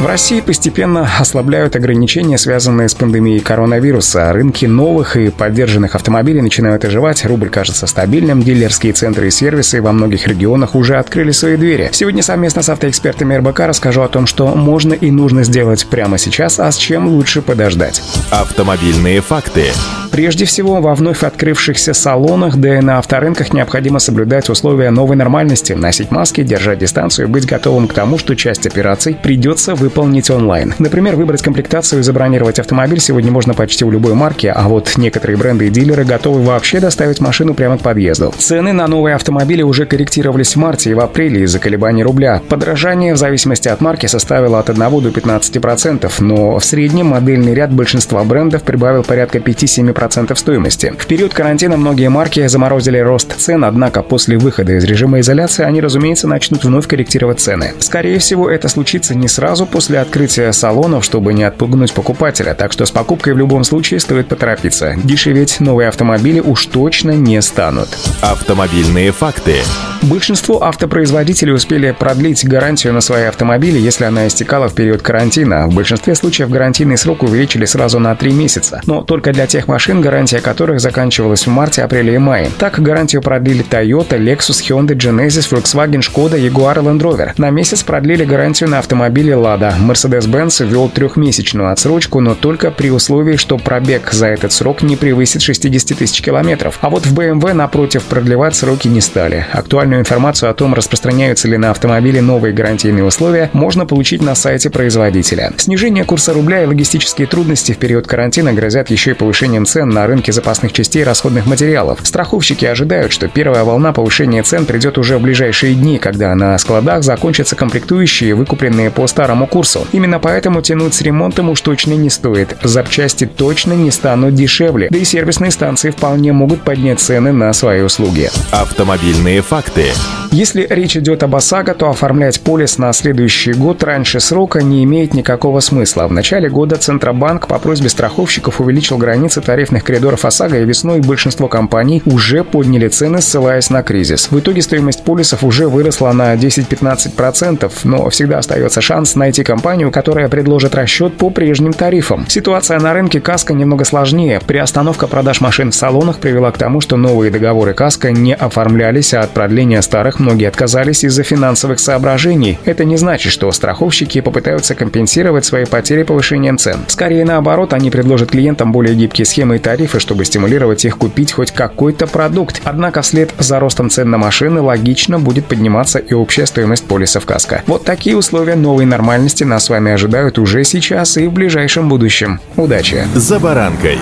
В России постепенно ослабляют ограничения, связанные с пандемией коронавируса. Рынки новых и поддержанных автомобилей начинают оживать, рубль кажется стабильным, дилерские центры и сервисы во многих регионах уже открыли свои двери. Сегодня совместно с автоэкспертами РБК расскажу о том, что можно и нужно сделать прямо сейчас, а с чем лучше подождать. Автомобильные факты. Прежде всего, во вновь открывшихся салонах, да и на авторынках необходимо соблюдать условия новой нормальности, носить маски, держать дистанцию и быть готовым к тому, что часть операций придется выполнить онлайн. Например, выбрать комплектацию и забронировать автомобиль сегодня можно почти у любой марки, а вот некоторые бренды и дилеры готовы вообще доставить машину прямо к подъезду. Цены на новые автомобили уже корректировались в марте и в апреле из-за колебаний рубля. Подражание в зависимости от марки составило от 1 до 15%, но в среднем модельный ряд большинства брендов прибавил порядка 5-7% 10% стоимости. В период карантина многие марки заморозили рост цен, однако после выхода из режима изоляции они, разумеется, начнут вновь корректировать цены. Скорее всего, это случится не сразу после открытия салонов, чтобы не отпугнуть покупателя, так что с покупкой в любом случае стоит поторопиться. Дешеветь новые автомобили уж точно не станут. Автомобильные факты. Большинство автопроизводителей успели продлить гарантию на свои автомобили, если она истекала в период карантина. В большинстве случаев гарантийный срок увеличили сразу на 3 месяца, но только для тех машин, гарантия которых заканчивалась в марте, апреле и мае. Так гарантию продлили Toyota, Lexus, Hyundai, Genesis, Volkswagen, Skoda, Jaguar и Land Rover. На месяц продлили гарантию на автомобили Lada. Mercedes-Benz ввел трехмесячную отсрочку, но только при условии, что пробег за этот срок не превысит 60 тысяч километров. А вот в BMW, напротив, продлевать сроки не стали. Актуальную информацию о том, распространяются ли на автомобиле новые гарантийные условия, можно получить на сайте производителя. Снижение курса рубля и логистические трудности в период карантина грозят еще и повышением цен на рынке запасных частей и расходных материалов. Страховщики ожидают, что первая волна повышения цен придет уже в ближайшие дни, когда на складах закончатся комплектующие, выкупленные по старому курсу. Именно поэтому тянуть с ремонтом уж точно не стоит. Запчасти точно не станут дешевле, да и сервисные станции вполне могут поднять цены на свои услуги. Автомобильные факты. Если речь идет об ОСАГО, то оформлять полис на следующий год раньше срока не имеет никакого смысла. В начале года Центробанк по просьбе страховщиков увеличил границы тарифных коридоров ОСАГО, и весной большинство компаний уже подняли цены, ссылаясь на кризис. В итоге стоимость полисов уже выросла на 10-15%, но всегда остается шанс найти компанию, которая предложит расчет по прежним тарифам. Ситуация на рынке КАСКО немного сложнее. Приостановка продаж машин в салонах привела к тому, что новые договоры КАСКО не оформлялись, а от продления старых многие отказались из-за финансовых соображений. Это не значит, что страховщики попытаются компенсировать свои потери повышением цен. Скорее наоборот, они предложат клиентам более гибкие схемы и тарифы, чтобы стимулировать их купить хоть какой-то продукт. Однако вслед за ростом цен на машины логично будет подниматься и общая стоимость полисов КАСКО. Вот такие условия новой нормальности нас с вами ожидают уже сейчас и в ближайшем будущем. Удачи! За баранкой!